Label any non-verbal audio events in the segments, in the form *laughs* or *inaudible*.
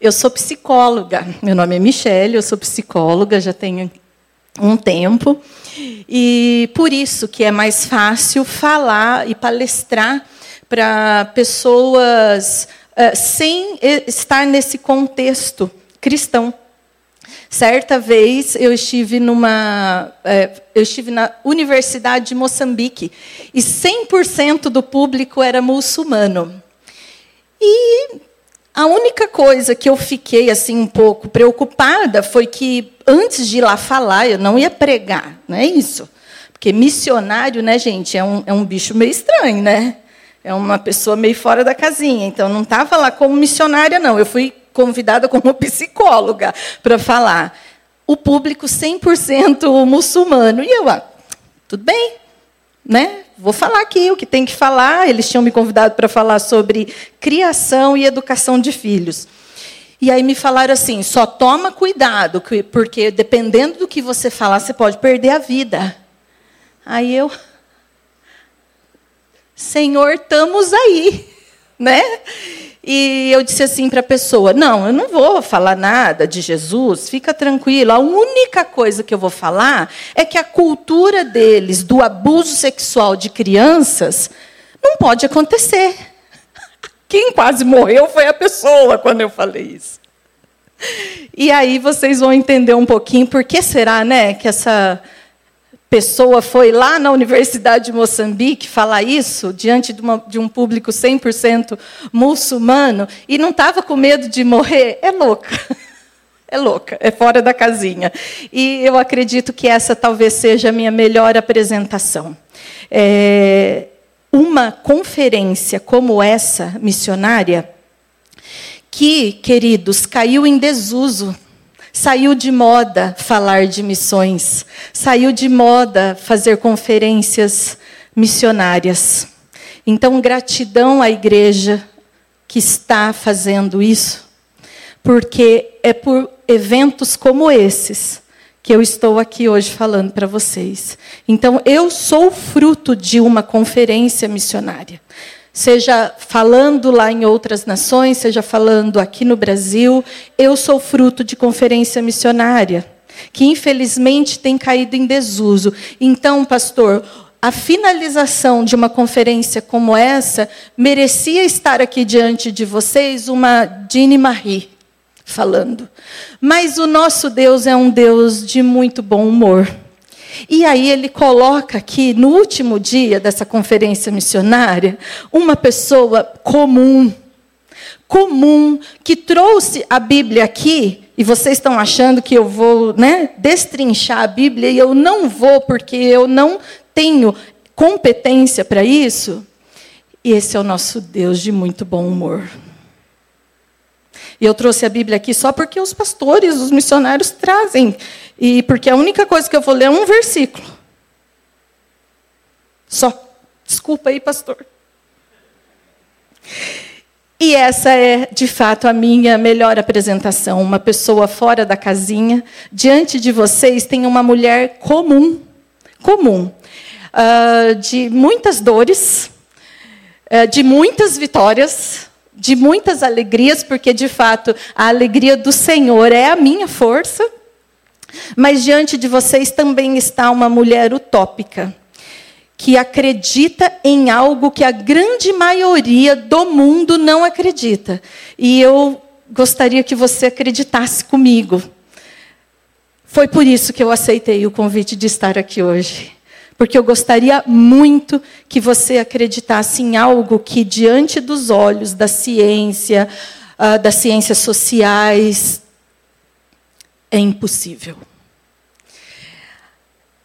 Eu sou psicóloga. Meu nome é Michele, eu sou psicóloga, já tenho um tempo. E por isso que é mais fácil falar e palestrar para pessoas uh, sem estar nesse contexto cristão. Certa vez eu estive numa, uh, eu estive na Universidade de Moçambique e 100% do público era muçulmano. E a única coisa que eu fiquei assim um pouco preocupada foi que antes de ir lá falar, eu não ia pregar, não é isso? Porque missionário, né, gente, é um, é um bicho meio estranho, né? É uma pessoa meio fora da casinha. Então, não estava lá como missionária, não. Eu fui convidada como psicóloga para falar. O público 100% muçulmano. E eu, ah, tudo bem, né? Vou falar aqui o que tem que falar. Eles tinham me convidado para falar sobre criação e educação de filhos. E aí me falaram assim: só toma cuidado, porque dependendo do que você falar, você pode perder a vida. Aí eu, Senhor, estamos aí, né? E eu disse assim para a pessoa: Não, eu não vou falar nada de Jesus, fica tranquilo. A única coisa que eu vou falar é que a cultura deles do abuso sexual de crianças não pode acontecer. *laughs* Quem quase morreu foi a pessoa quando eu falei isso. E aí vocês vão entender um pouquinho por que será, né, que essa pessoa foi lá na Universidade de Moçambique falar isso diante de, uma, de um público 100% muçulmano e não estava com medo de morrer, é louca. *laughs* É louca, é fora da casinha. E eu acredito que essa talvez seja a minha melhor apresentação. É, uma conferência como essa, missionária, que, queridos, caiu em desuso Saiu de moda falar de missões, saiu de moda fazer conferências missionárias. Então, gratidão à igreja que está fazendo isso, porque é por eventos como esses que eu estou aqui hoje falando para vocês. Então, eu sou fruto de uma conferência missionária seja falando lá em outras nações, seja falando aqui no Brasil, eu sou fruto de conferência missionária, que infelizmente tem caído em desuso. Então, pastor, a finalização de uma conferência como essa merecia estar aqui diante de vocês uma Dini Marie falando. Mas o nosso Deus é um Deus de muito bom humor. E aí ele coloca aqui, no último dia dessa conferência missionária, uma pessoa comum, comum, que trouxe a Bíblia aqui, e vocês estão achando que eu vou né, destrinchar a Bíblia, e eu não vou, porque eu não tenho competência para isso. E esse é o nosso Deus de muito bom humor. E eu trouxe a Bíblia aqui só porque os pastores, os missionários trazem. E porque a única coisa que eu vou ler é um versículo. Só. Desculpa aí, pastor. E essa é, de fato, a minha melhor apresentação. Uma pessoa fora da casinha. Diante de vocês tem uma mulher comum. Comum. Uh, de muitas dores, uh, de muitas vitórias, de muitas alegrias, porque de fato a alegria do Senhor é a minha força. Mas diante de vocês também está uma mulher utópica, que acredita em algo que a grande maioria do mundo não acredita. E eu gostaria que você acreditasse comigo. Foi por isso que eu aceitei o convite de estar aqui hoje porque eu gostaria muito que você acreditasse em algo que, diante dos olhos da ciência, uh, das ciências sociais, é impossível.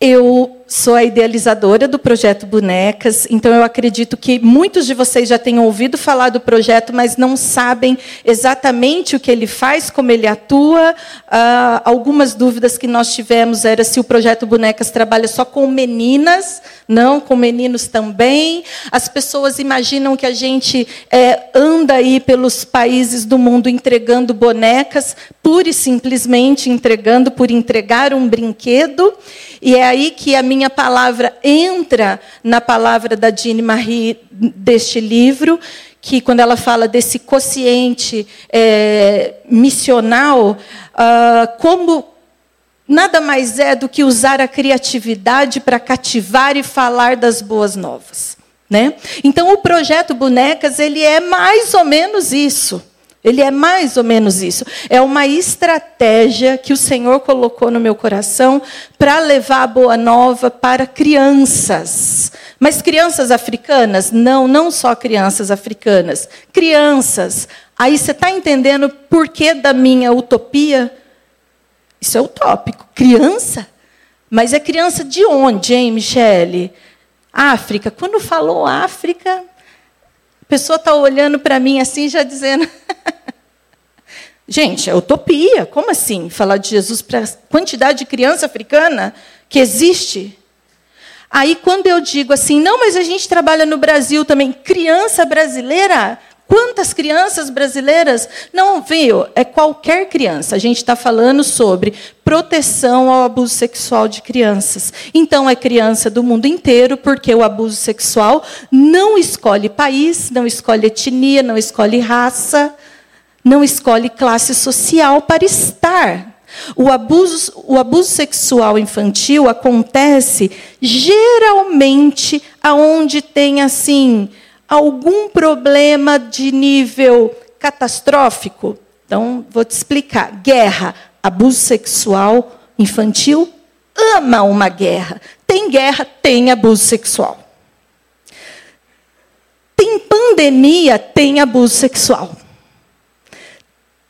Eu sou a idealizadora do projeto Bonecas, então eu acredito que muitos de vocês já tenham ouvido falar do projeto, mas não sabem exatamente o que ele faz, como ele atua. Uh, algumas dúvidas que nós tivemos era se o projeto Bonecas trabalha só com meninas, não, com meninos também. As pessoas imaginam que a gente é, anda aí pelos países do mundo entregando bonecas, pura e simplesmente entregando por entregar um brinquedo. E é aí que a minha palavra entra na palavra da Jeanne Marie deste livro, que quando ela fala desse quociente é, missional, uh, como nada mais é do que usar a criatividade para cativar e falar das boas novas. Né? Então, o projeto Bonecas ele é mais ou menos isso. Ele é mais ou menos isso. É uma estratégia que o Senhor colocou no meu coração para levar a boa nova para crianças. Mas crianças africanas? Não, não só crianças africanas. Crianças. Aí você está entendendo por que da minha utopia? Isso é utópico. Criança? Mas é criança de onde, hein, Michele? África. Quando falou África, pessoa está olhando para mim assim, já dizendo. *laughs* Gente, é utopia. Como assim? Falar de Jesus para a quantidade de criança africana que existe? Aí, quando eu digo assim, não, mas a gente trabalha no Brasil também, criança brasileira, Quantas crianças brasileiras? Não, viu? É qualquer criança. A gente está falando sobre proteção ao abuso sexual de crianças. Então, é criança do mundo inteiro, porque o abuso sexual não escolhe país, não escolhe etnia, não escolhe raça, não escolhe classe social para estar. O abuso, o abuso sexual infantil acontece geralmente aonde tem assim algum problema de nível catastrófico? Então, vou te explicar. Guerra, abuso sexual infantil, ama uma guerra. Tem guerra, tem abuso sexual. Tem pandemia, tem abuso sexual.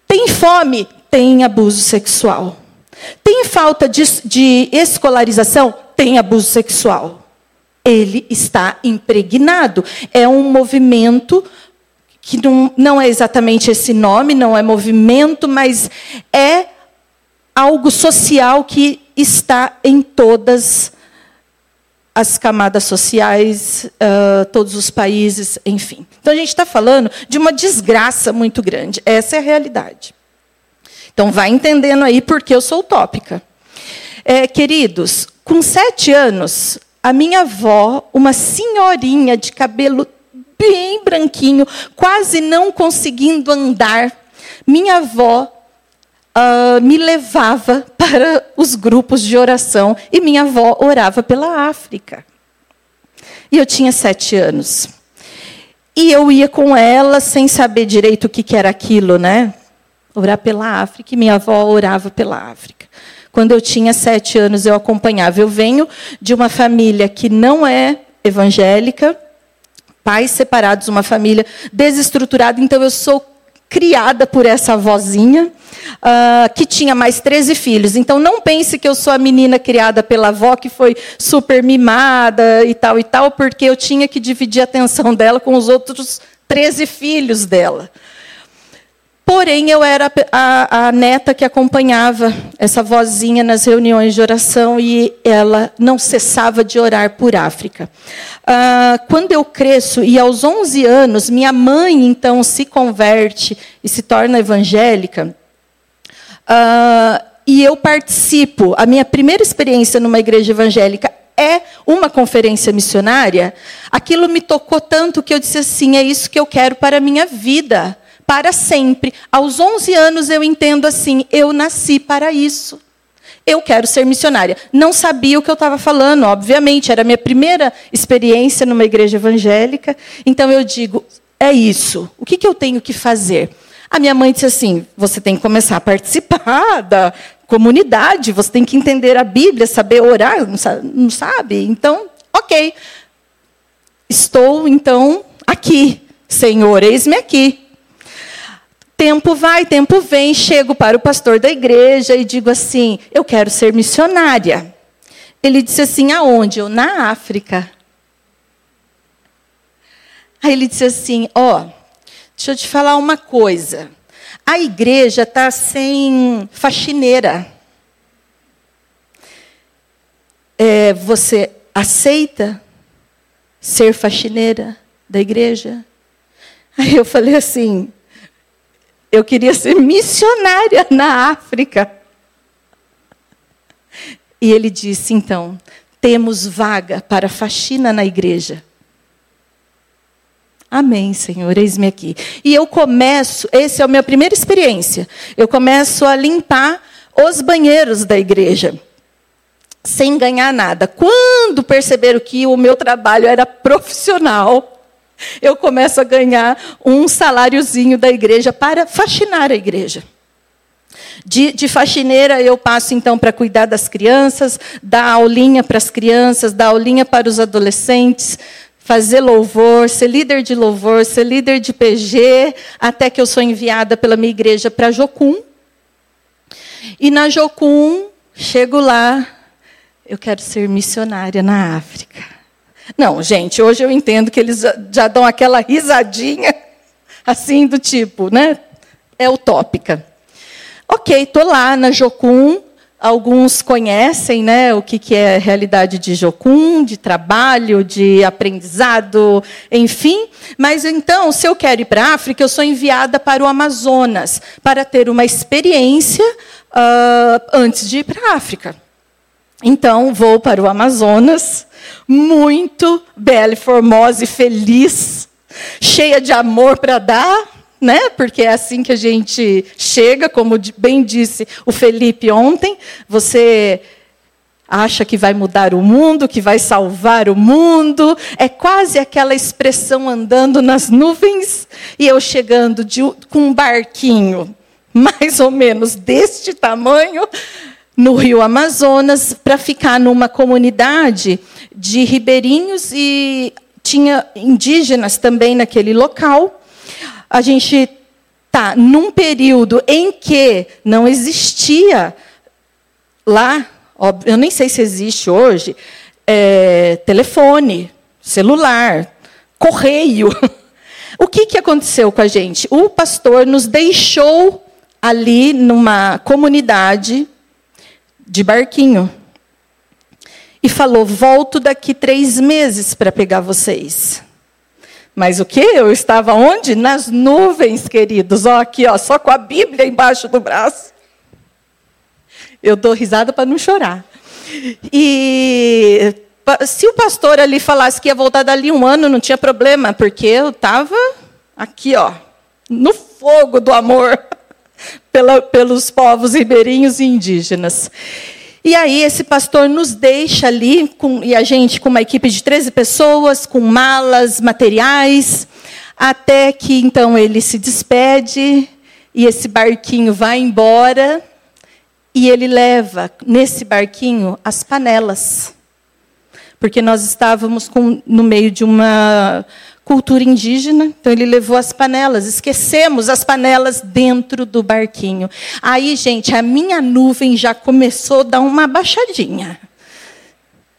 Tem fome, tem abuso sexual. Tem falta de, de escolarização, tem abuso sexual ele está impregnado. É um movimento que não, não é exatamente esse nome, não é movimento, mas é algo social que está em todas as camadas sociais, uh, todos os países, enfim. Então a gente está falando de uma desgraça muito grande. Essa é a realidade. Então vai entendendo aí porque eu sou utópica. É, queridos, com sete anos, a minha avó, uma senhorinha de cabelo bem branquinho, quase não conseguindo andar, minha avó uh, me levava *laughs* para os grupos de oração e minha avó orava pela África. E eu tinha sete anos. E eu ia com ela sem saber direito o que era aquilo, né? Orar pela África, e minha avó orava pela África. Quando eu tinha sete anos, eu acompanhava. Eu venho de uma família que não é evangélica, pais separados, uma família desestruturada, então eu sou criada por essa avózinha, uh, que tinha mais 13 filhos. Então, não pense que eu sou a menina criada pela avó, que foi super mimada e tal e tal, porque eu tinha que dividir a atenção dela com os outros 13 filhos dela. Porém, eu era a, a, neta que acompanhava essa vozinha nas reuniões de oração e ela não cessava de orar por África. Ah, quando eu cresço, e aos 11 anos, minha mãe então se converte e se torna evangélica, ah, e eu participo, a minha primeira experiência numa igreja evangélica é uma conferência missionária, aquilo me tocou tanto que eu disse assim: é isso que eu quero para a minha vida para sempre. Aos 11 anos eu entendo assim: eu nasci para isso. Eu quero ser missionária. Não sabia o que eu estava falando, obviamente, era a minha primeira experiência numa igreja evangélica. Então eu digo: é isso. O que, que eu tenho que fazer? A minha mãe disse assim: você tem que começar a participar da comunidade, você tem que entender a Bíblia, saber orar, não sabe? Então, ok. Estou, então, aqui. Senhor, eis-me aqui. Tempo vai, tempo vem, chego para o pastor da igreja e digo assim: eu quero ser missionária. Ele disse assim: aonde? Eu, na África. Aí ele disse assim: ó, oh, deixa eu te falar uma coisa. A igreja está sem faxineira. É, você aceita ser faxineira da igreja? Aí eu falei assim: eu queria ser missionária *laughs* na África. E ele disse: então, temos vaga para faxina na igreja. Amém, Senhor, eis-me aqui. E eu começo, essa é a minha primeira experiência. Eu começo a limpar os banheiros da igreja sem ganhar nada. Quando perceberam que o meu trabalho era profissional, eu começo a ganhar um saláriozinho da igreja para faxinar a igreja. De, de faxineira, eu passo então para cuidar das crianças, dar aulinha para as crianças, dar aulinha para os adolescentes, fazer louvor, ser líder de louvor, ser líder de PG, até que eu sou enviada pela minha igreja para Jocum. E na Jocum, chego lá, eu quero ser missionária na África. Não, gente, hoje eu entendo que eles já dão aquela risadinha, *laughs* assim, do tipo, né? É utópica. Ok, estou lá na Jocum, alguns conhecem né, o que, que é realidade de Jocum, de trabalho, de aprendizado, enfim. Mas então, se eu quero ir para a África, eu sou enviada para o Amazonas, para ter uma experiência uh, antes de ir para a África. Então, vou para o Amazonas, muito bela e formosa e feliz, cheia de amor para dar, né? Porque é assim que a gente chega, como bem disse o Felipe ontem, você acha que vai mudar o mundo, que vai salvar o mundo, é quase aquela expressão andando nas nuvens e eu chegando de, com um barquinho *laughs* mais ou menos deste tamanho, no Rio Amazonas para ficar numa comunidade de ribeirinhos e tinha indígenas também naquele local. A gente está num período em que não existia lá, eu nem sei se existe hoje, é, telefone, celular, correio. *laughs* O que, que aconteceu com a gente? O pastor nos deixou ali numa comunidade de barquinho. E falou: volto daqui três meses para pegar vocês. Mas o que? Eu estava onde? Nas nuvens, queridos. Ó, aqui, ó, só com a Bíblia embaixo do braço. Eu dou risada para não chorar. E se o pastor ali falasse que ia voltar dali um ano, não tinha problema, porque eu estava aqui, ó, no fogo do amor *laughs* pela, pelos povos ribeirinhos e indígenas. E aí esse pastor nos deixa ali, com, e a gente com uma equipe de 13 pessoas, com malas, materiais, até que então ele se despede e esse barquinho vai embora e ele leva nesse barquinho as panelas. Porque nós estávamos com, no meio de uma cultura indígena, então ele levou as panelas. Esquecemos as panelas dentro do barquinho. Aí, gente, a minha nuvem já começou a dar uma baixadinha.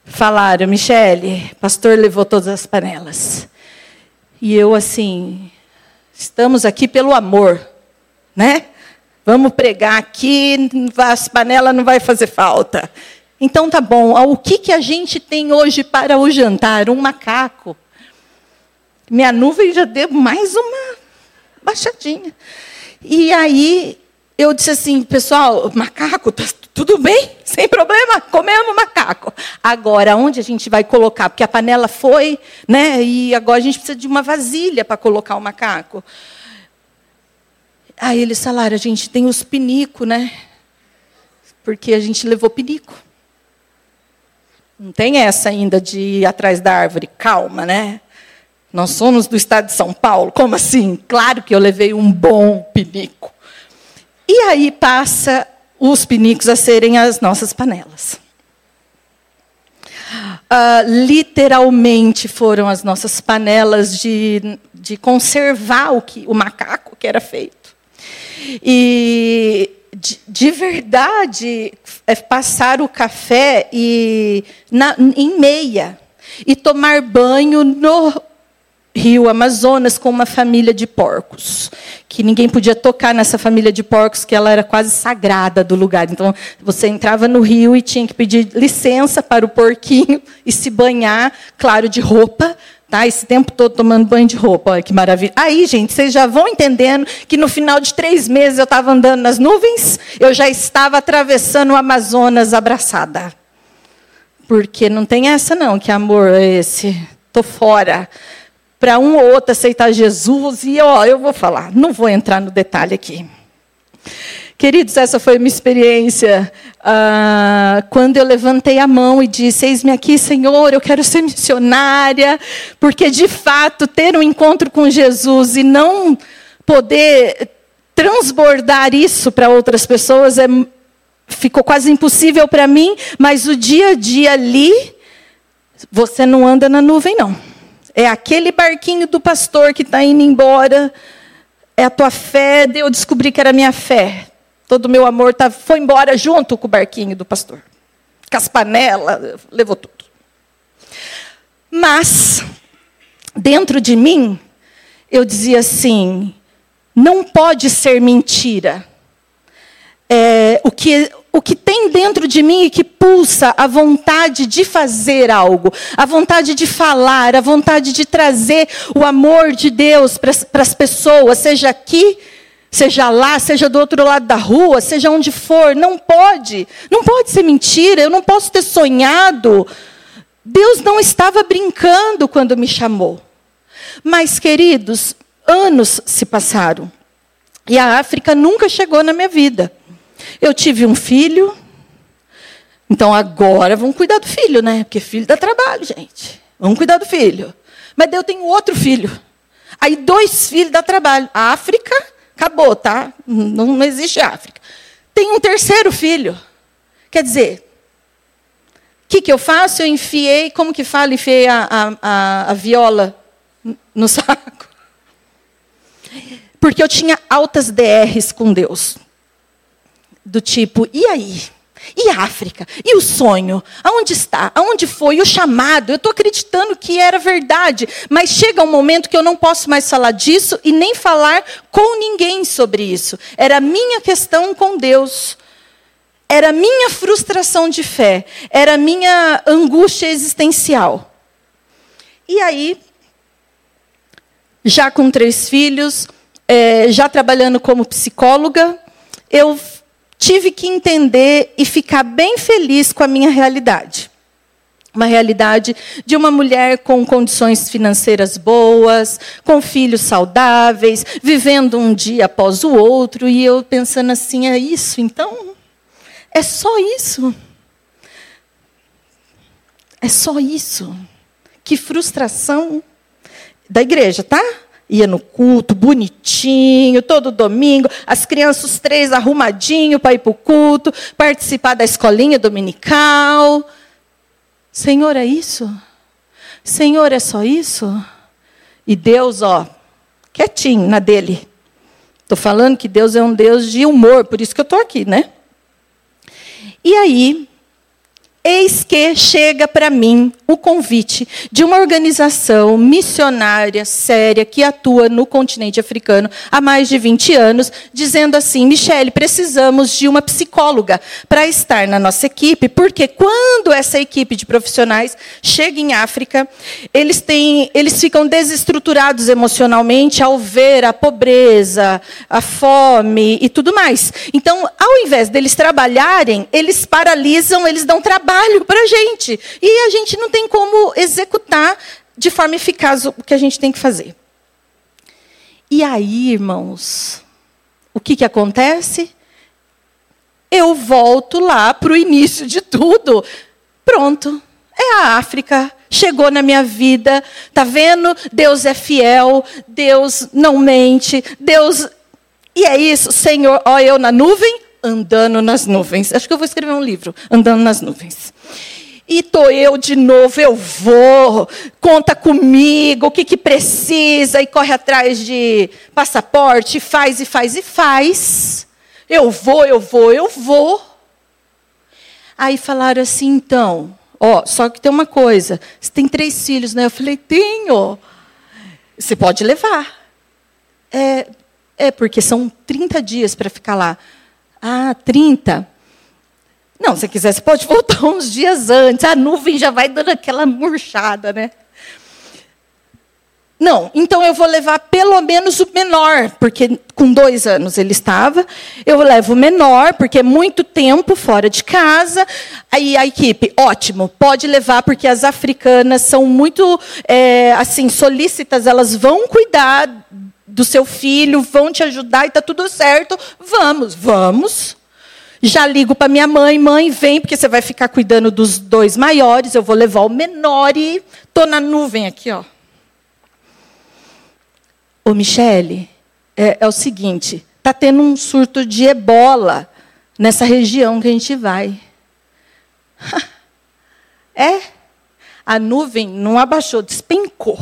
Falaram, Michele, pastor levou todas as panelas. E eu assim, estamos aqui pelo amor, né? Vamos pregar aqui, as panelas não vai fazer falta. Então tá bom. O que, que a gente tem hoje para o jantar? Um macaco. Minha nuvem já deu mais uma baixadinha. E aí eu disse assim, pessoal, macaco, tá tudo bem? *laughs* Sem problema, comemos macaco. Agora, onde a gente vai colocar? Porque a panela foi, né? E agora a gente precisa de uma vasilha para colocar o macaco. Aí eles falaram, a gente tem os pinico, né? Porque a gente levou pinico. Não tem essa ainda de ir atrás da árvore, calma, né? Nós somos do estado de São Paulo. Como assim? Claro que eu levei um bom pinico. E aí passa os pinicos a serem as nossas panelas. Uh, literalmente foram as nossas panelas de, de conservar o, que, o macaco que era feito. E de, de verdade é passar o café e, na, em meia e tomar banho no Rio Amazonas com uma família de porcos, que ninguém podia tocar nessa família de porcos, que ela era quase sagrada do lugar. Então, você entrava no rio e tinha que pedir licença para o porquinho e se banhar, claro, de roupa, tá? Esse tempo todo tomando banho de roupa, olha que maravilha. Aí, gente, vocês já vão entendendo que no final de três meses eu estava andando nas nuvens, eu já estava atravessando o Amazonas abraçada. Porque não tem essa não, que amor é esse? Tô fora para um ou outro aceitar Jesus. E ó, eu vou falar, não vou entrar no detalhe aqui. Queridos, essa foi a minha experiência ah, quando eu levantei a mão e disse: Eis-me aqui, Senhor, eu quero ser missionária, porque de fato ter um encontro com Jesus e não poder transbordar isso para outras pessoas é, ficou quase impossível para mim, mas o dia a dia ali, você não anda na nuvem, não. É aquele barquinho do pastor que está indo embora, é a tua fé, eu descobri que era minha fé. Todo o meu amor tá, foi embora junto com o barquinho do pastor. Com as panelas, levou tudo. Mas, dentro de mim, eu dizia assim: não pode ser mentira. É, o, que, o que tem dentro de mim e que pulsa a vontade de fazer algo, a vontade de falar, a vontade de trazer o amor de Deus para as pessoas, seja aqui seja lá, seja do outro lado da rua, seja onde for, não pode. Não pode ser mentira, eu não posso ter sonhado. Deus não estava brincando quando me chamou. Mas, queridos, anos se passaram. E a África nunca chegou na minha vida. Eu tive um filho. Então agora vamos cuidar do filho, né? Porque filho dá trabalho, gente. Vamos cuidar do filho. Mas eu tenho outro filho. Aí dois filhos dá trabalho. A África Acabou, tá? Não, não existe África. Tem um terceiro filho. Quer dizer, o que, que eu faço? Eu enfiei, como que fala? Enfiei a, a, a viola no *laughs* saco. Porque eu tinha altas DRs com Deus. Do tipo, e aí? E a África? E o sonho? Aonde está? Aonde foi? O chamado? Eu estou acreditando que era verdade, mas chega um momento que eu não posso mais falar disso e nem falar com ninguém sobre isso. Era minha questão com Deus. Era minha frustração de fé. Era minha angústia existencial. E aí, já com três filhos, é, já trabalhando como psicóloga, eu tive que entender e ficar bem feliz com a minha realidade. Uma realidade de uma mulher com condições financeiras boas, com filhos saudáveis, vivendo um dia após o outro, e eu pensando assim: é isso então? É só isso? É só isso? Que frustração da igreja, tá? Ia no culto, bonitinho, todo domingo, as crianças, os três arrumadinho para ir para o culto, participar da escolinha dominical. Senhor, é isso? Senhor, é só isso? E Deus, ó, quietinho na dele. Estou falando que Deus é um Deus de humor, por isso que eu estou aqui, né? E aí, Eis que chega para mim o convite de uma organização missionária séria que atua no continente africano há mais de 20 anos, dizendo assim: Michele, precisamos de uma psicóloga para estar na nossa equipe, porque quando essa equipe de profissionais chega em África, eles, têm, eles ficam desestruturados emocionalmente ao ver a pobreza, a fome e tudo mais. Então, ao invés deles trabalharem, eles paralisam, eles dão trabalho trabalho para a gente. E a gente não tem como executar de forma eficaz o que a gente tem que fazer. E aí, irmãos, o que, que acontece? Eu volto lá para o início de tudo. Pronto, é a África. Chegou na minha vida, tá vendo? Deus é fiel, Deus não mente, Deus. E é isso, Senhor, ó, eu na nuvem, andando nas nuvens. Acho que eu vou escrever um livro, andando nas nuvens. E tô eu de novo, eu vou, conta comigo, o que, que precisa, e corre atrás de passaporte, faz e faz e faz. Eu vou, eu vou, eu vou. Aí falaram assim, então, ó, só que tem uma coisa, você tem três filhos, né? Eu falei, tenho. Você pode levar. É, é porque são 30 dias para ficar lá. Ah, 30. Não, se quiser, você pode voltar *laughs* uns dias antes. A nuvem já vai dando aquela murchada, né? Não, então eu vou levar pelo menos o menor, porque com dois anos ele estava. Eu levo o menor, porque é muito tempo fora de casa. Aí a equipe, ótimo, pode levar, porque as africanas são muito é, assim solícitas, elas vão cuidar do seu filho, vão te ajudar e está tudo certo. Vamos, vamos. Já ligo para minha mãe, mãe, vem, porque você vai ficar cuidando dos dois maiores, eu vou levar o menor e estou na nuvem aqui, ó. Ô, Michele, é, é o seguinte: está tendo um surto de ebola nessa região que a gente vai. *laughs* é? A nuvem não abaixou, despencou.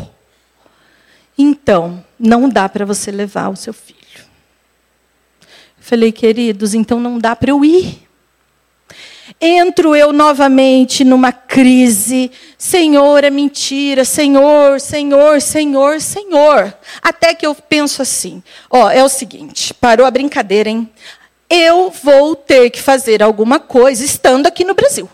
Então, não dá para você levar o seu filho. Falei, queridos, então não dá para eu ir. Entro eu novamente numa crise. Senhor, é mentira. Senhor, Senhor, Senhor, Senhor. Até que eu penso assim: ó, é o seguinte, parou a brincadeira, hein? Eu vou ter que fazer alguma coisa estando aqui no Brasil.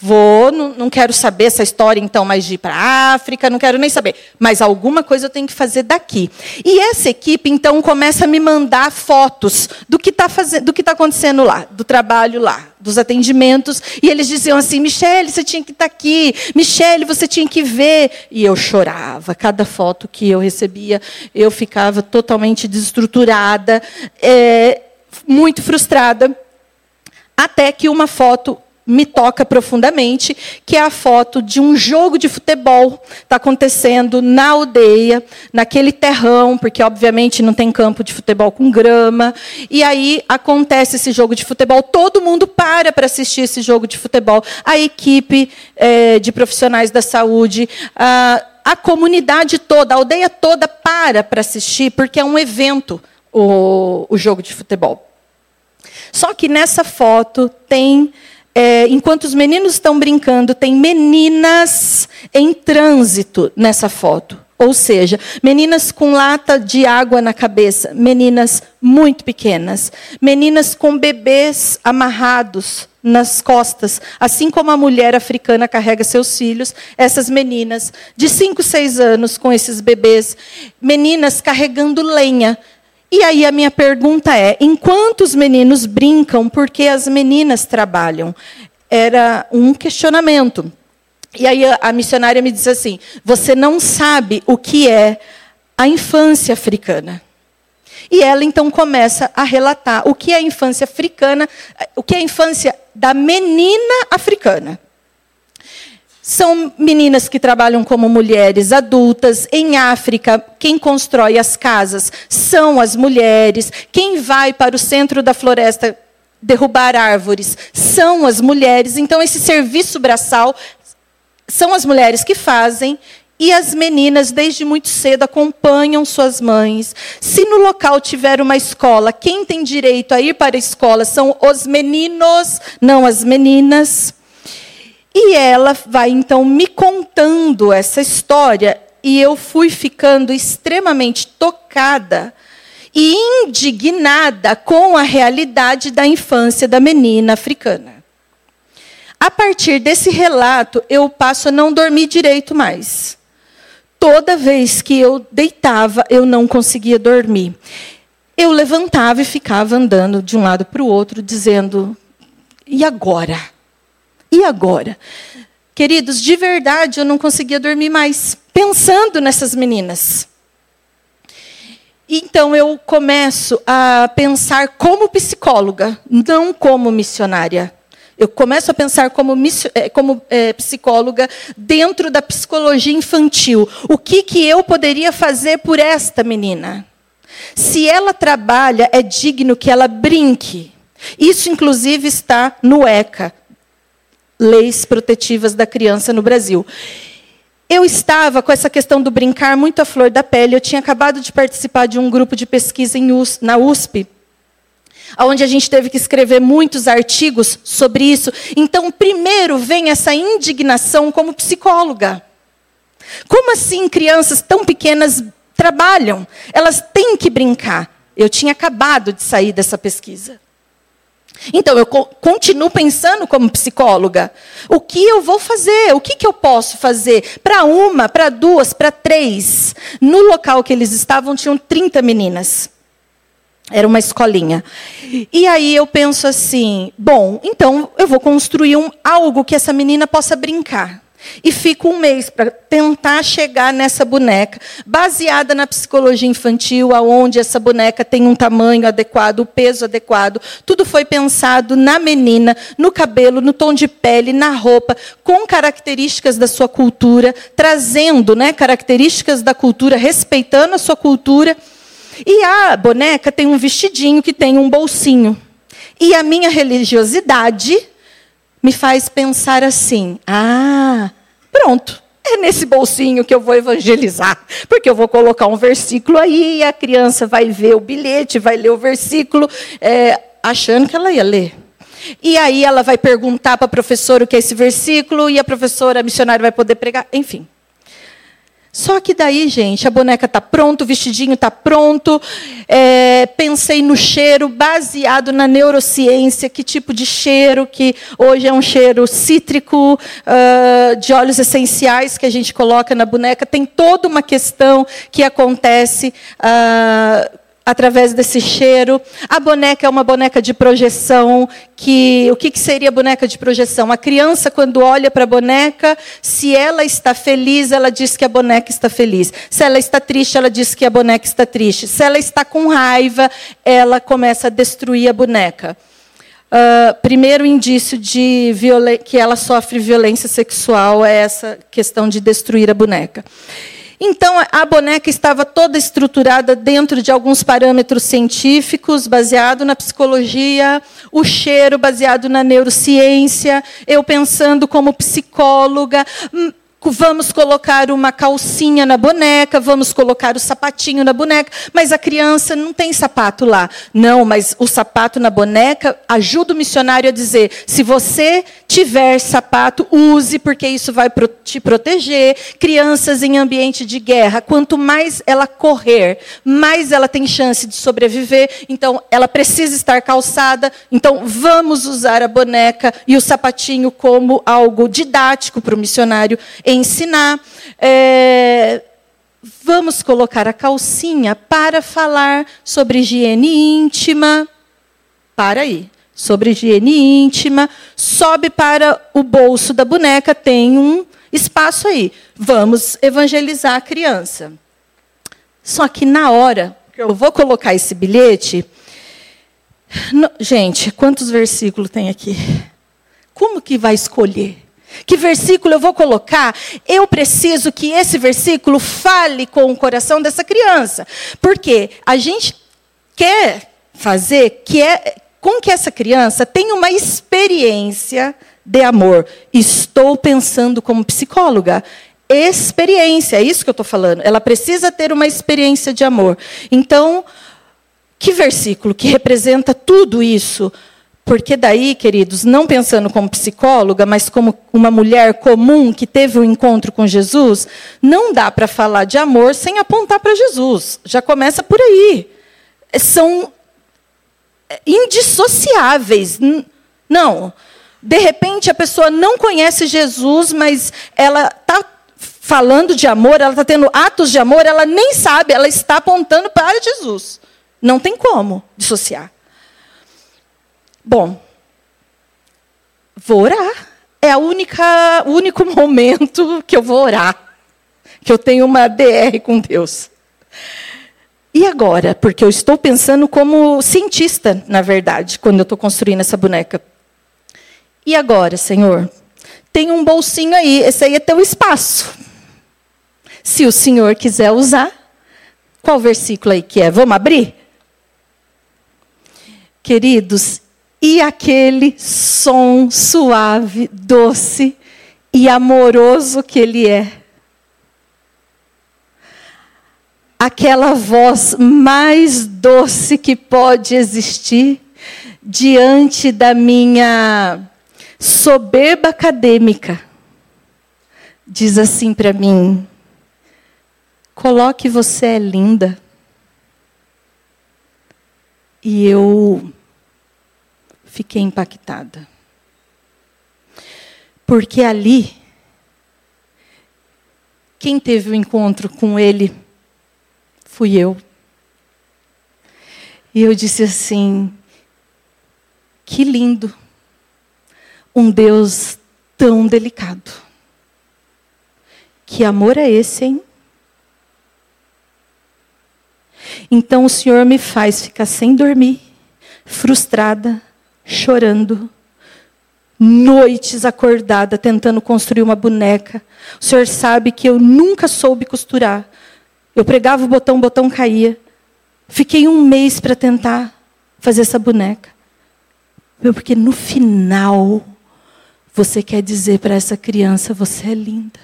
Vou, não, não quero saber essa história então mais de ir para a África, não quero nem saber. Mas alguma coisa eu tenho que fazer daqui. E essa equipe então começa a me mandar fotos do que está fazendo, do que está acontecendo lá, do trabalho lá, dos atendimentos. E eles diziam assim: Michele, você tinha que estar tá aqui. Michele, você tinha que ver. E eu chorava. Cada foto que eu recebia, eu ficava totalmente desestruturada, é, muito frustrada. Até que uma foto me toca profundamente, que é a foto de um jogo de futebol está acontecendo na aldeia, naquele terrão, porque obviamente não tem campo de futebol com grama. E aí acontece esse jogo de futebol, todo mundo para para assistir esse jogo de futebol. A equipe é, de profissionais da saúde, a, a comunidade toda, a aldeia toda para para assistir, porque é um evento o, o jogo de futebol. Só que nessa foto tem é, enquanto os meninos estão brincando, tem meninas em trânsito nessa foto. Ou seja, meninas com lata de água na cabeça, meninas muito pequenas, meninas com bebês amarrados nas costas, assim como a mulher africana carrega seus filhos, essas meninas de 5, 6 anos com esses bebês, meninas carregando lenha, e aí a minha pergunta é: enquanto os meninos brincam, por que as meninas trabalham? Era um questionamento. E aí a missionária me disse assim: você não sabe o que é a infância africana. E ela então começa a relatar o que é a infância africana, o que é a infância da menina africana. São meninas que trabalham como mulheres adultas. Em África, quem constrói as casas são as mulheres. Quem vai para o centro da floresta derrubar árvores são as mulheres. Então, esse serviço braçal são as mulheres que fazem. E as meninas, desde muito cedo, acompanham suas mães. Se no local tiver uma escola, quem tem direito a ir para a escola são os meninos, não as meninas. E ela vai então me contando essa história e eu fui ficando extremamente tocada e indignada com a realidade da infância da menina africana. A partir desse relato, eu passo a não dormir direito mais. Toda vez que eu deitava, eu não conseguia dormir. Eu levantava e ficava andando de um lado para o outro, dizendo: e agora? E agora? Queridos, de verdade eu não conseguia dormir mais, pensando nessas meninas. Então eu começo a pensar como psicóloga, não como missionária. Eu começo a pensar como, eh, como é, psicóloga dentro da psicologia infantil. O que, que eu poderia fazer por esta menina? Se ela trabalha, é digno que ela brinque. Isso, inclusive, está no ECA, leis protetivas da criança no Brasil. Eu estava com essa questão do brincar muito à flor da pele. Eu tinha acabado de participar de um grupo de pesquisa na USP, onde a gente teve que escrever muitos artigos sobre isso. Então, primeiro vem essa indignação como psicóloga. Como assim crianças tão pequenas trabalham? Elas têm que brincar. Eu tinha acabado de sair dessa pesquisa. Então, eu continuo pensando como psicóloga. O que eu vou fazer? O que, que eu posso fazer? Para uma, para duas, para três. No local que eles estavam, tinham 30 meninas. Era uma escolinha. E aí eu penso assim: bom, então eu vou construir um, algo que essa menina possa brincar. E fico um mês para tentar chegar nessa boneca, baseada na psicologia infantil, aonde essa boneca tem um tamanho adequado, o peso adequado. Tudo foi pensado na menina, no cabelo, no tom de pele, na roupa, com características da sua cultura, trazendo né, características da cultura, respeitando a sua cultura. E a boneca tem um vestidinho que tem um bolsinho. E a minha religiosidade me faz pensar assim: ah, pronto, é nesse bolsinho que eu vou evangelizar, porque eu vou colocar um versículo aí a criança vai ver o bilhete, vai ler o versículo, é, achando que ela ia ler. E aí ela vai perguntar para a professora o que é esse versículo e a professora a missionária vai poder pregar, enfim. Só que daí, gente, a boneca está pronta, o vestidinho está pronto. É, pensei no cheiro baseado na neurociência, que tipo de cheiro, que hoje é um cheiro cítrico, uh, de óleos essenciais que a gente coloca na boneca. Tem toda uma questão que acontece. Uh, através desse cheiro. A boneca é uma boneca de projeção. Que o que, que seria boneca de projeção? A criança quando olha para a boneca, se ela está feliz, ela diz que a boneca está feliz. Se ela está triste, ela diz que a boneca está triste. Se ela está com raiva, ela começa a destruir a boneca. Uh, primeiro indício de que ela sofre violência sexual é essa questão de destruir a boneca. Então, a boneca estava toda estruturada dentro de alguns parâmetros científicos, baseado na psicologia, o cheiro baseado na neurociência, eu pensando como psicóloga, hum, Vamos colocar uma calcinha na boneca, vamos colocar o sapatinho na boneca, mas a criança não tem sapato lá. Não, mas o sapato na boneca ajuda o missionário a dizer: se você tiver sapato, use, porque isso vai te proteger. Crianças em ambiente de guerra, quanto mais ela correr, mais ela tem chance de sobreviver. Então, ela precisa estar calçada. Então, vamos usar a boneca e o sapatinho como algo didático para o missionário ensinar. É, vamos colocar a calcinha para falar sobre higiene íntima. Para aí. Sobre higiene íntima. Sobe para o bolso da boneca, tem um espaço aí. Vamos evangelizar a criança. Só que na hora que eu vou colocar esse bilhete. No, gente, quantos versículos tem aqui? Como que vai escolher? Que versículo eu vou colocar? Eu preciso que esse versículo fale com o coração dessa criança. Porque a gente quer fazer que com que essa criança tenha uma experiência de amor. Estou pensando como psicóloga. Experiência, é isso que eu estou falando. Ela precisa ter uma experiência de amor. Então, que versículo que representa tudo isso? Porque daí, queridos, não pensando como psicóloga, mas como uma mulher comum que teve um encontro com Jesus, não dá para falar de amor sem apontar para Jesus. Já começa por aí. São indissociáveis. Não. De repente a pessoa não conhece Jesus, mas ela está falando de amor, ela está tendo atos de amor, ela nem sabe, ela está apontando para Jesus. Não tem como dissociar. Bom, vou orar. É a única, o único momento que eu vou orar. Que eu tenho uma DR com Deus. E agora? Porque eu estou pensando como cientista, na verdade, quando eu estou construindo essa boneca. E agora, Senhor? Tem um bolsinho aí, esse aí é teu espaço. Se o Senhor quiser usar, qual versículo aí que é? Vamos abrir? Queridos, e aquele som suave, doce e amoroso que ele é. Aquela voz mais doce que pode existir diante da minha soberba acadêmica. Diz assim para mim: coloque você é linda. E eu fiquei impactada. Porque ali, quem teve o encontro com ele fui eu. E eu disse assim: que lindo, um Deus tão delicado. Que amor é esse, hein? Então o Senhor me faz ficar sem dormir, frustrada, chorando, noites acordada tentando construir uma boneca. O Senhor sabe que eu nunca soube costurar. Eu pregava o botão, o botão caía. Fiquei um mês para tentar fazer essa boneca. Porque no final, você quer dizer para essa criança: você é linda.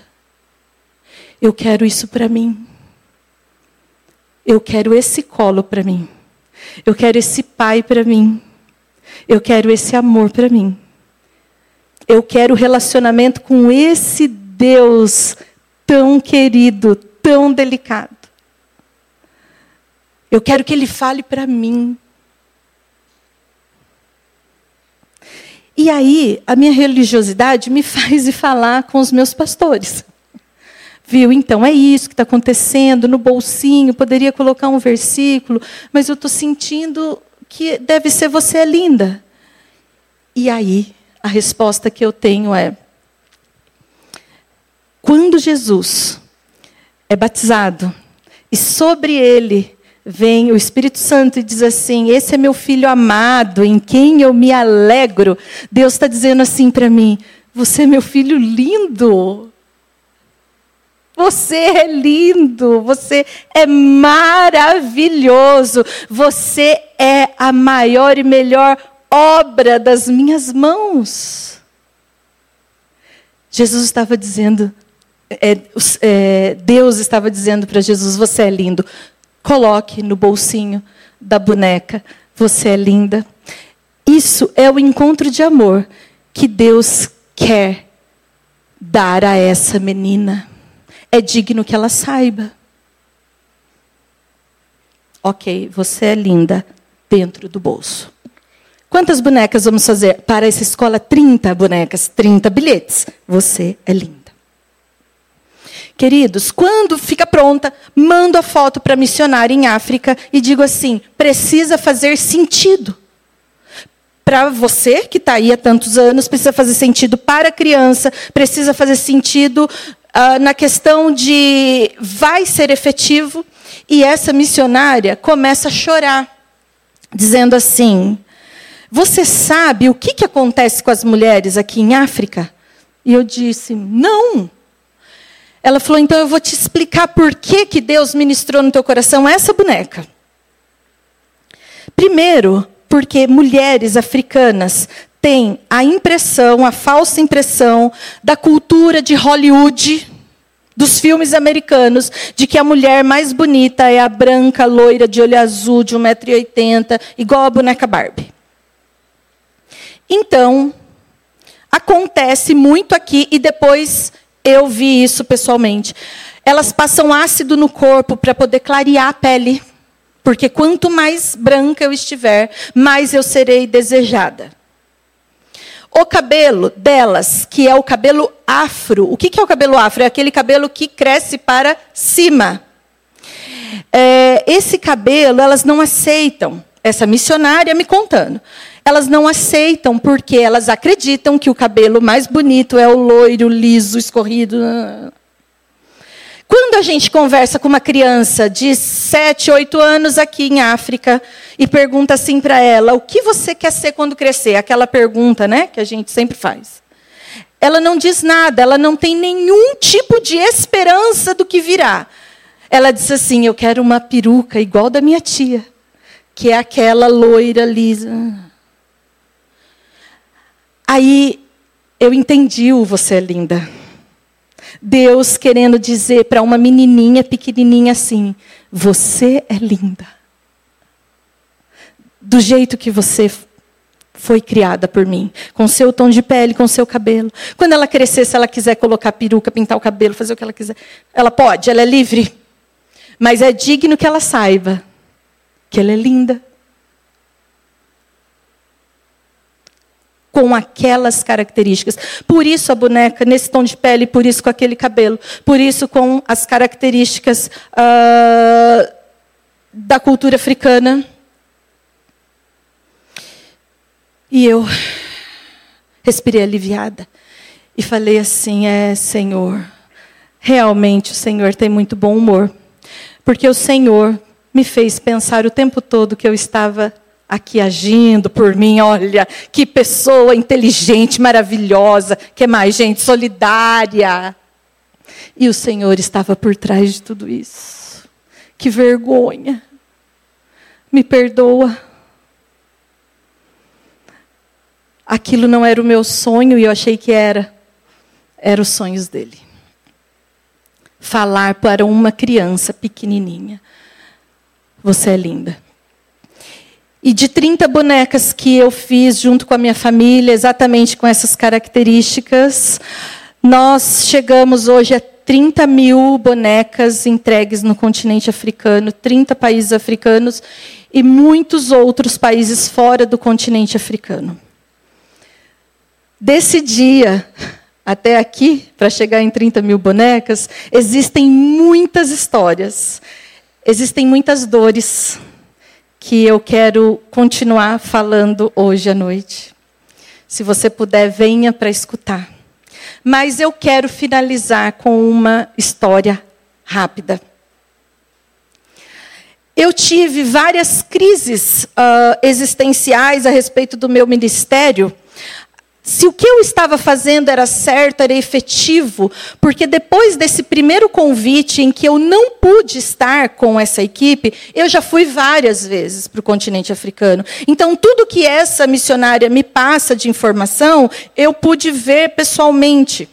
Eu quero isso para mim. Eu quero esse colo para mim. Eu quero esse pai para mim. Eu quero esse amor para mim. Eu quero relacionamento com esse Deus tão querido, tão delicado. Eu quero que ele fale para mim. E aí, a minha religiosidade me *laughs* faz ir falar com os meus pastores. Viu? Então é isso que está acontecendo no bolsinho. Poderia colocar um versículo, mas eu estou sentindo que deve ser você é linda. E aí a resposta que eu tenho é: quando Jesus é batizado e sobre ele vem o Espírito Santo e diz assim: Esse é meu filho amado, em quem eu me alegro. Deus está dizendo assim para mim: Você é meu filho lindo. Você é lindo, você é maravilhoso, você é a maior e melhor obra das minhas mãos. Jesus estava dizendo, é, é, Deus estava dizendo para Jesus: Você é lindo. Coloque no bolsinho da boneca, você é linda. Isso é o encontro de amor que Deus quer dar a essa menina é digno que ela saiba. Ok, você é linda dentro do bolso. Quantas bonecas vamos fazer? Para essa escola, 30 bonecas, 30 bilhetes. Você é linda. Queridos, quando fica pronta, mando a foto para missionária em África e digo assim: precisa fazer sentido. Para você que está aí há tantos anos, precisa fazer sentido para a criança, precisa fazer sentido uh, na questão de vai ser efetivo, e essa missionária começa a chorar, dizendo assim: Você sabe o que, que acontece com as mulheres aqui em África? E eu disse: Não. Ela falou: Então eu vou te explicar por que, que Deus ministrou no teu coração essa boneca. Primeiro, porque mulheres africanas tem a impressão, a falsa impressão da cultura de Hollywood, dos filmes americanos, de que a mulher mais bonita é a branca, loira, de olho azul, de 1,80m, igual a boneca Barbie. Então, acontece muito aqui, e depois eu vi isso pessoalmente. Elas passam ácido no corpo para poder clarear a pele. Porque quanto mais branca eu estiver, mais eu serei desejada. O cabelo delas, que é o cabelo afro. O que é o cabelo afro? É aquele cabelo que cresce para cima. É, esse cabelo, elas não aceitam. Essa missionária me contando. Elas não aceitam porque elas acreditam que o cabelo mais bonito é o loiro, liso, escorrido. Quando a gente conversa com uma criança de 7, 8 anos aqui em África e pergunta assim para ela: "O que você quer ser quando crescer?", aquela pergunta, né, que a gente sempre faz. Ela não diz nada, ela não tem nenhum tipo de esperança do que virá. Ela diz assim: "Eu quero uma peruca igual da minha tia, que é aquela loira lisa". Aí eu entendi o você é linda. Deus querendo dizer para uma menininha pequenininha assim: Você é linda. Do jeito que você foi criada por mim, com seu tom de pele, com seu cabelo. Quando ela crescer, se ela quiser colocar peruca, pintar o cabelo, fazer o que ela quiser, ela pode, ela é livre. Mas é digno que ela saiba que ela é linda. Com aquelas características. Por isso a boneca nesse tom de pele, por isso com aquele cabelo, por isso com as características uh, da cultura africana. E eu respirei aliviada e falei assim: É, Senhor, realmente o Senhor tem muito bom humor, porque o Senhor me fez pensar o tempo todo que eu estava aqui agindo por mim. Olha, que pessoa inteligente, maravilhosa, que mais, gente, solidária. E o Senhor estava por trás de tudo isso. Que vergonha. Me perdoa. Aquilo não era o meu sonho e eu achei que era. Era os sonhos dele. Falar para uma criança pequenininha: Você é linda. E de 30 bonecas que eu fiz junto com a minha família, exatamente com essas características, nós chegamos hoje a 30 mil bonecas entregues no continente africano, 30 países africanos e muitos outros países fora do continente africano. Desse dia até aqui, para chegar em 30 mil bonecas, existem muitas histórias, existem muitas dores que eu quero continuar falando hoje à noite. Se você puder, venha para escutar. Mas eu quero finalizar com uma história rápida. Eu tive várias crises uh, existenciais a respeito do meu ministério se o que eu estava fazendo era certo, era efetivo, porque depois desse primeiro convite em que eu não pude estar com essa equipe, eu já fui várias vezes para o continente africano. Então, tudo que essa missionária me passa de informação, eu pude ver pessoalmente.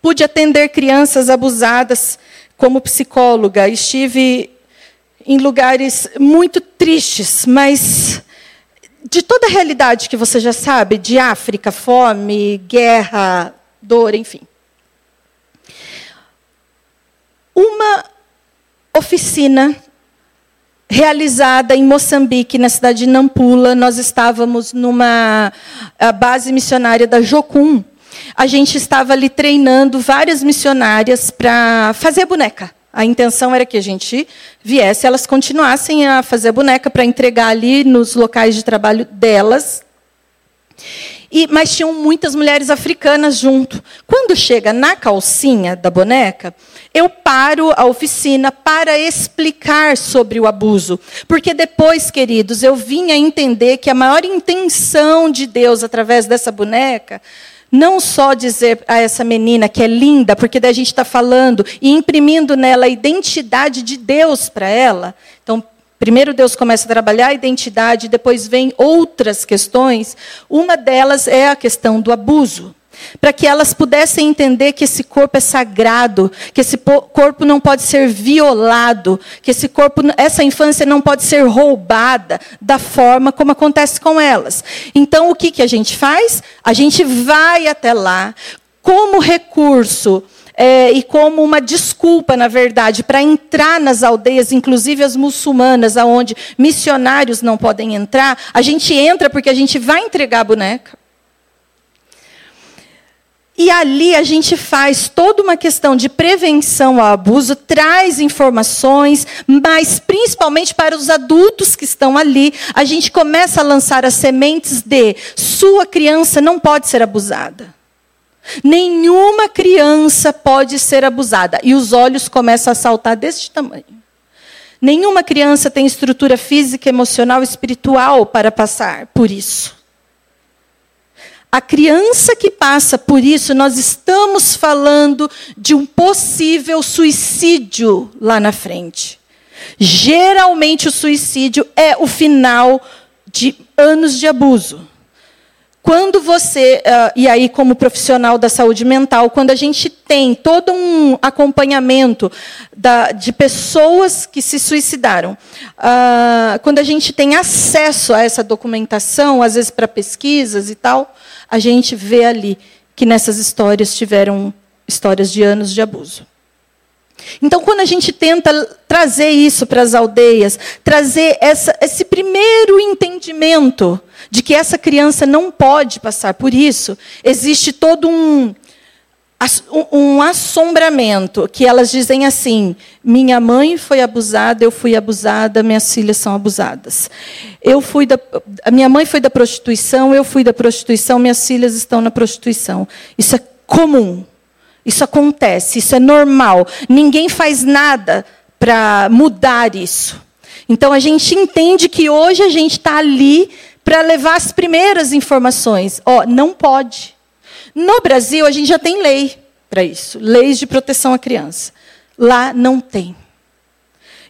Pude atender crianças abusadas como psicóloga. Estive em lugares muito tristes, mas de toda a realidade que você já sabe, de África, fome, guerra, dor, enfim. Uma oficina realizada em Moçambique, na cidade de Nampula, nós estávamos numa base missionária da Jocum. A gente estava ali treinando várias missionárias para fazer boneca. A intenção era que a gente viesse, elas continuassem a fazer a boneca para entregar ali nos locais de trabalho delas. E, mas tinham muitas mulheres africanas junto. Quando chega na calcinha da boneca, eu paro a oficina para explicar sobre o abuso. Porque depois, queridos, eu vim a entender que a maior intenção de Deus através dessa boneca não só dizer a essa menina que é linda, porque daí a gente está falando e imprimindo nela a identidade de Deus para ela. Então, primeiro Deus começa a trabalhar a identidade, depois vem outras questões. Uma delas é a questão do abuso para que elas pudessem entender que esse corpo é sagrado, que esse corpo não pode ser violado, que esse corpo, essa infância não pode ser roubada da forma como acontece com elas. Então, o que, que a gente faz? A gente vai até lá como recurso. É, e como uma desculpa, na verdade, para entrar nas aldeias, inclusive as muçulmanas, aonde missionários não podem entrar, a gente entra porque a gente vai entregar a boneca. E ali a gente faz toda uma questão de prevenção ao abuso, traz informações, mas principalmente para os adultos que estão ali, a gente começa a lançar as sementes de sua criança não pode ser abusada. Nenhuma criança pode ser abusada. E os olhos começam a saltar deste tamanho. Nenhuma criança tem estrutura física, emocional, espiritual para passar por isso. A criança que passa por isso, nós estamos falando de um possível suicídio lá na frente. Geralmente, o suicídio é o final de anos de abuso. Quando você, uh, e aí como profissional da saúde mental, quando a gente tem todo um acompanhamento de pessoas que se suicidaram, uh, quando a gente tem acesso a essa documentação, às vezes para pesquisas e tal, a gente vê ali que nessas histórias tiveram histórias de anos de abuso. Então, quando a gente tenta trazer isso para as aldeias, trazer essa, esse primeiro entendimento de que essa criança não pode passar por isso, existe todo um, um assombramento, que elas dizem assim: minha mãe foi abusada, eu fui abusada, minhas filhas são abusadas. Eu fui da, minha mãe foi da prostituição, eu fui da prostituição, minhas filhas estão na prostituição. Isso é comum. Isso acontece, isso é normal. Ninguém faz nada para mudar isso. Então a gente entende que hoje a gente está ali para levar as primeiras informações. Ó, oh, não pode. No Brasil, a gente já tem lei para isso leis de proteção à criança. Lá não tem.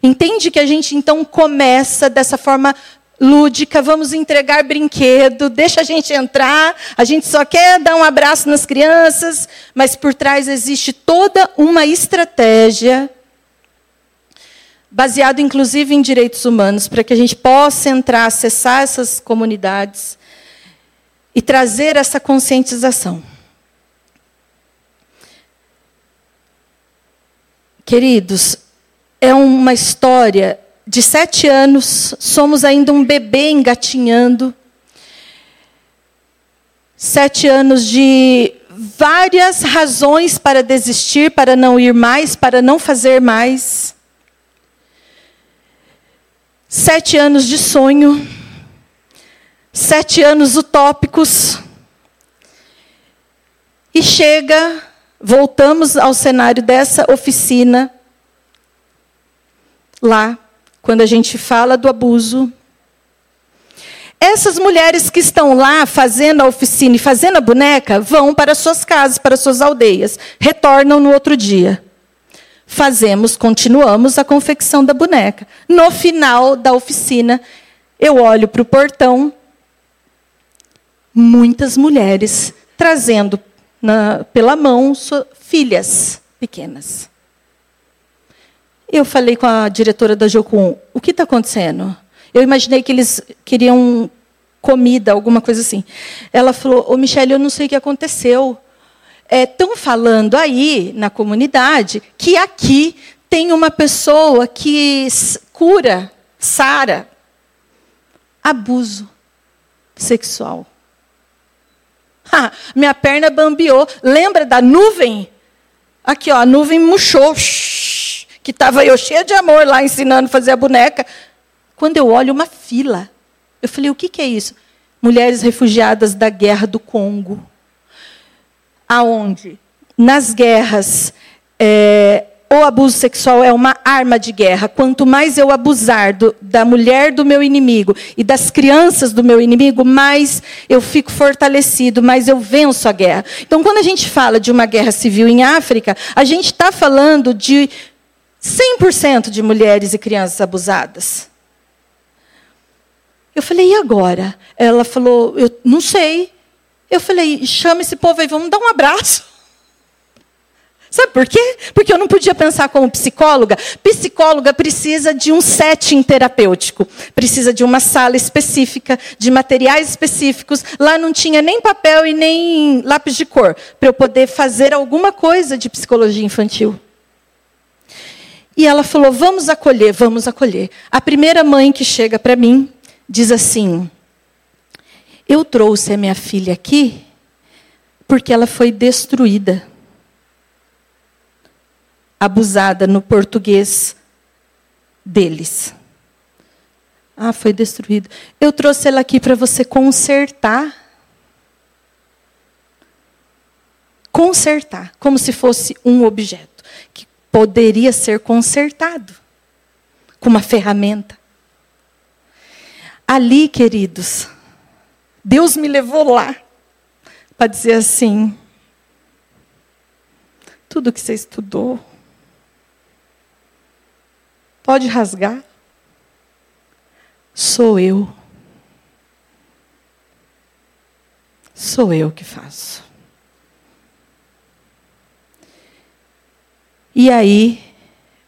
Entende que a gente então começa dessa forma lúdica, vamos entregar brinquedo, deixa a gente entrar, a gente só quer dar um abraço nas crianças, mas por trás existe toda uma estratégia baseado inclusive em direitos humanos, para que a gente possa entrar, acessar essas comunidades e trazer essa conscientização. Queridos, é uma história de sete anos, somos ainda um bebê engatinhando. Sete anos de várias razões para desistir, para não ir mais, para não fazer mais. Sete anos de sonho. Sete anos utópicos. E chega voltamos ao cenário dessa oficina, lá, quando a gente fala do abuso. Essas mulheres que estão lá fazendo a oficina e fazendo a boneca vão para suas casas, para suas aldeias, retornam no outro dia. Fazemos, continuamos a confecção da boneca. No final da oficina, eu olho para o portão, muitas mulheres trazendo na, pela mão filhas pequenas. Eu falei com a diretora da Jocum, o que está acontecendo? Eu imaginei que eles queriam comida, alguma coisa assim. Ela falou, ô Michelle, eu não sei o que aconteceu. Estão é, falando aí na comunidade que aqui tem uma pessoa que cura, sara, abuso sexual. Minha perna bambeou. Lembra da nuvem? Aqui, ó, a nuvem murchou. Que estava eu cheia de amor lá ensinando a fazer a boneca. Quando eu olho uma fila, eu falei: o que, que é isso? Mulheres refugiadas da guerra do Congo. Aonde? Nas guerras, é, o abuso sexual é uma arma de guerra. Quanto mais eu abusar do, da mulher do meu inimigo e das crianças do meu inimigo, mais eu fico fortalecido, mais eu venço a guerra. Então, quando a gente fala de uma guerra civil em África, a gente está falando de 100% de mulheres e crianças abusadas. Eu falei, e agora? Ela falou, eu não sei. Eu falei, chama esse povo aí, vamos dar um abraço. Sabe por quê? Porque eu não podia pensar como psicóloga. Psicóloga precisa de um setting terapêutico, precisa de uma sala específica, de materiais específicos. Lá não tinha nem papel e nem lápis de cor para eu poder fazer alguma coisa de psicologia infantil. E ela falou: vamos acolher, vamos acolher. A primeira mãe que chega para mim diz assim: eu trouxe a minha filha aqui porque ela foi destruída abusada no português deles. Ah, foi destruído. Eu trouxe ela aqui para você consertar. Consertar, como se fosse um objeto que poderia ser consertado com uma ferramenta. Ali, queridos, Deus me levou lá para dizer assim: tudo que você estudou, Pode rasgar? Sou eu. Sou eu que faço. E aí,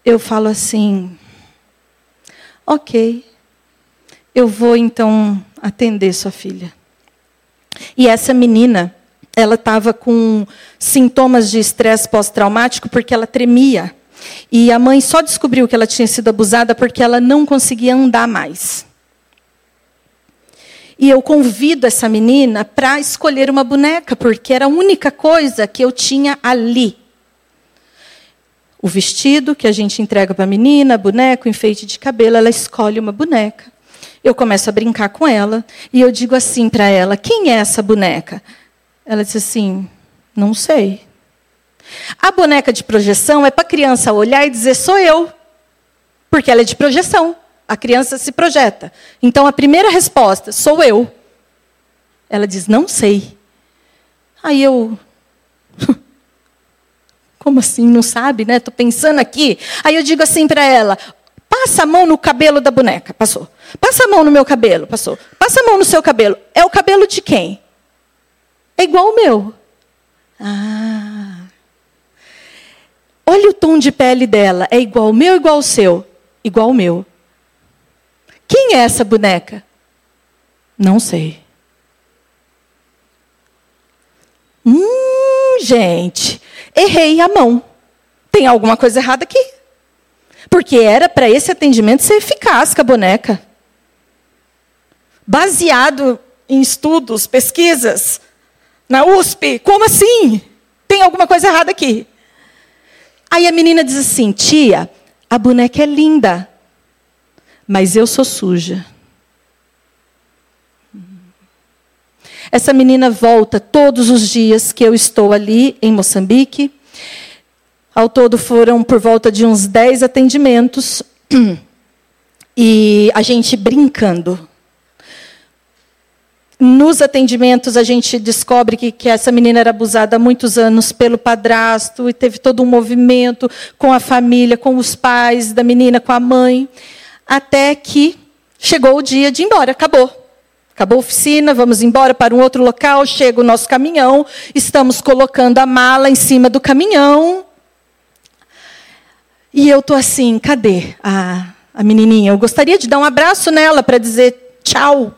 eu falo assim: ok, eu vou então atender sua filha. E essa menina, ela estava com sintomas de estresse pós-traumático porque ela tremia. E a mãe só descobriu que ela tinha sido abusada porque ela não conseguia andar mais. E eu convido essa menina para escolher uma boneca, porque era a única coisa que eu tinha ali. O vestido que a gente entrega para a menina, boneco, enfeite de cabelo, ela escolhe uma boneca. Eu começo a brincar com ela e eu digo assim para ela: quem é essa boneca? Ela diz assim: não sei. A boneca de projeção é para a criança olhar e dizer: sou eu. Porque ela é de projeção. A criança se projeta. Então a primeira resposta, sou eu. Ela diz, não sei. Aí eu. *laughs* Como assim? Não sabe, né? Estou pensando aqui. Aí eu digo assim para ela: passa a mão no cabelo da boneca. Passou. Passa a mão no meu cabelo. Passou. Passa a mão no seu cabelo. É o cabelo de quem? É igual o meu. Ah. Olha o tom de pele dela. É igual o meu, igual o seu? Igual o meu. Quem é essa boneca? Não sei. Hum, gente, errei a mão. Tem alguma coisa errada aqui. Porque era para esse atendimento ser eficaz com a boneca. Baseado em estudos, pesquisas, na USP. Como assim? Tem alguma coisa errada aqui. Aí a menina diz assim: tia, a boneca é linda mas eu sou suja. Essa menina volta todos os dias que eu estou ali em Moçambique. Ao todo foram por volta de uns 10 atendimentos. *clears throat* E a gente brincando. Nos atendimentos, a gente descobre que, que essa menina era abusada há muitos anos pelo padrasto, e teve todo um movimento com a família, com os pais da menina, com a mãe até que chegou o dia de ir embora, acabou. Acabou a oficina, vamos embora para um outro local, chega o nosso caminhão, estamos colocando a mala em cima do caminhão. E eu tô assim, cadê a, a menininha? Eu gostaria de dar um abraço nela para dizer tchau.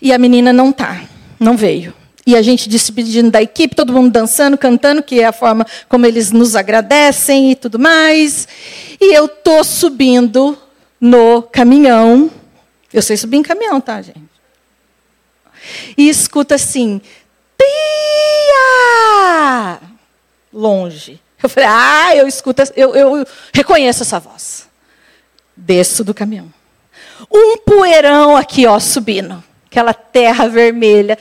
E a menina não tá, não veio e a gente despedindo da equipe, todo mundo dançando, cantando, que é a forma como eles nos agradecem e tudo mais. E eu tô subindo no caminhão. Eu sei subir em caminhão, tá, gente? E escuta assim: Tia! Longe. Eu falei: Ah, eu escuto, eu, eu reconheço essa voz. Desço do caminhão. Um poeirão aqui, ó, subindo. Aquela terra vermelha.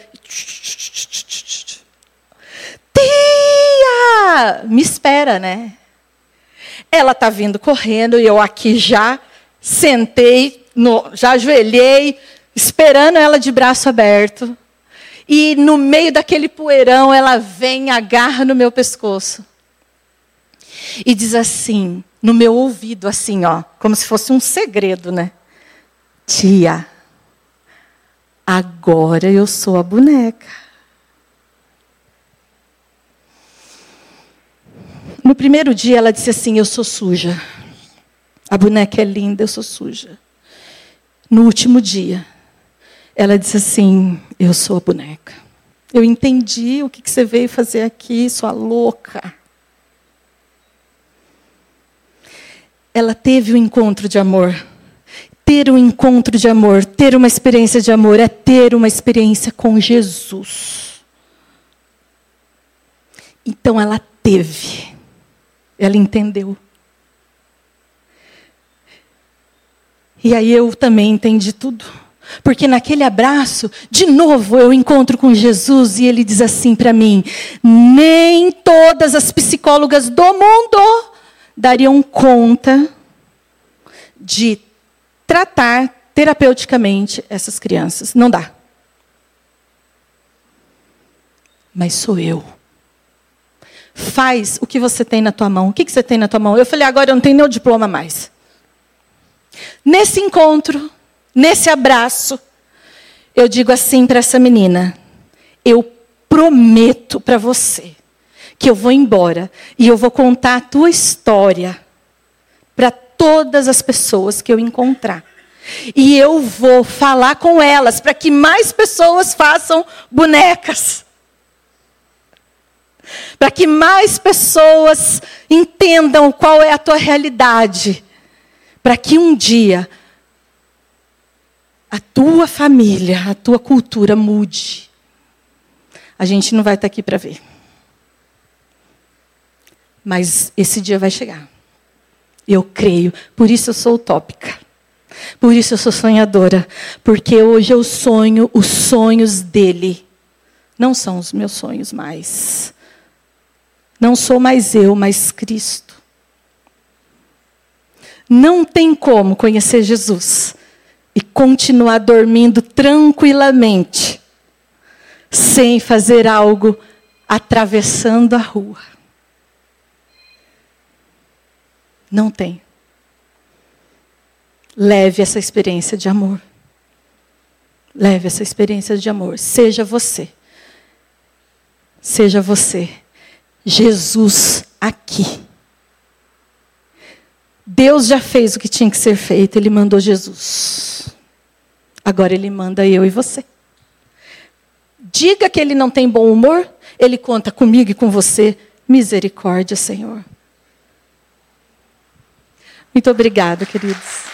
Tia! Me espera, né? Ela está vindo correndo e eu aqui já sentei, no, já ajoelhei, esperando ela de braço aberto. E no meio daquele poeirão, ela vem, agarra no meu pescoço. E diz assim, no meu ouvido, assim, ó, como se fosse um segredo, né? Tia, Agora eu sou a boneca. No primeiro dia ela disse assim: Eu sou suja. A boneca é linda, eu sou suja. No último dia, ela disse assim: Eu sou a boneca. Eu entendi o que você veio fazer aqui, sua louca. Ela teve o um encontro de amor ter um encontro de amor, ter uma experiência de amor, é ter uma experiência com Jesus. Então ela teve, ela entendeu. E aí eu também entendi tudo. Porque naquele abraço, de novo, eu encontro com Jesus e ele diz assim para mim: nem todas as psicólogas do mundo dariam conta de tratar terapeuticamente essas crianças. Não dá. Mas sou eu. Faz o que você tem na tua mão. O que, você tem na tua mão? Eu falei, agora eu não tenho o diploma mais. Nesse encontro, nesse abraço, eu digo assim para essa menina: eu prometo para você que eu vou embora e eu vou contar a tua história para todas as pessoas que eu encontrar. E eu vou falar com elas para que mais pessoas façam bonecas. para que mais pessoas entendam qual é a tua realidade, para que um dia a tua família, a tua cultura mude. A gente não vai estar aqui para ver. Mas esse dia vai chegar. Eu creio, por isso eu sou utópica. Por isso eu sou sonhadora, porque hoje eu sonho os sonhos dele. Não são os meus sonhos mais. Não sou mais eu, mas Cristo. Não tem como conhecer Jesus e continuar dormindo tranquilamente, sem fazer algo atravessando a rua. Não tem. Leve essa experiência de amor. Leve essa experiência de amor. Seja você. Seja você. Jesus aqui. Deus já fez o que tinha que ser feito, Ele mandou Jesus. Agora Ele manda eu e você. Diga que Ele não tem bom humor, Ele conta comigo e com você. Misericórdia, Senhor. Muito obrigada, queridos.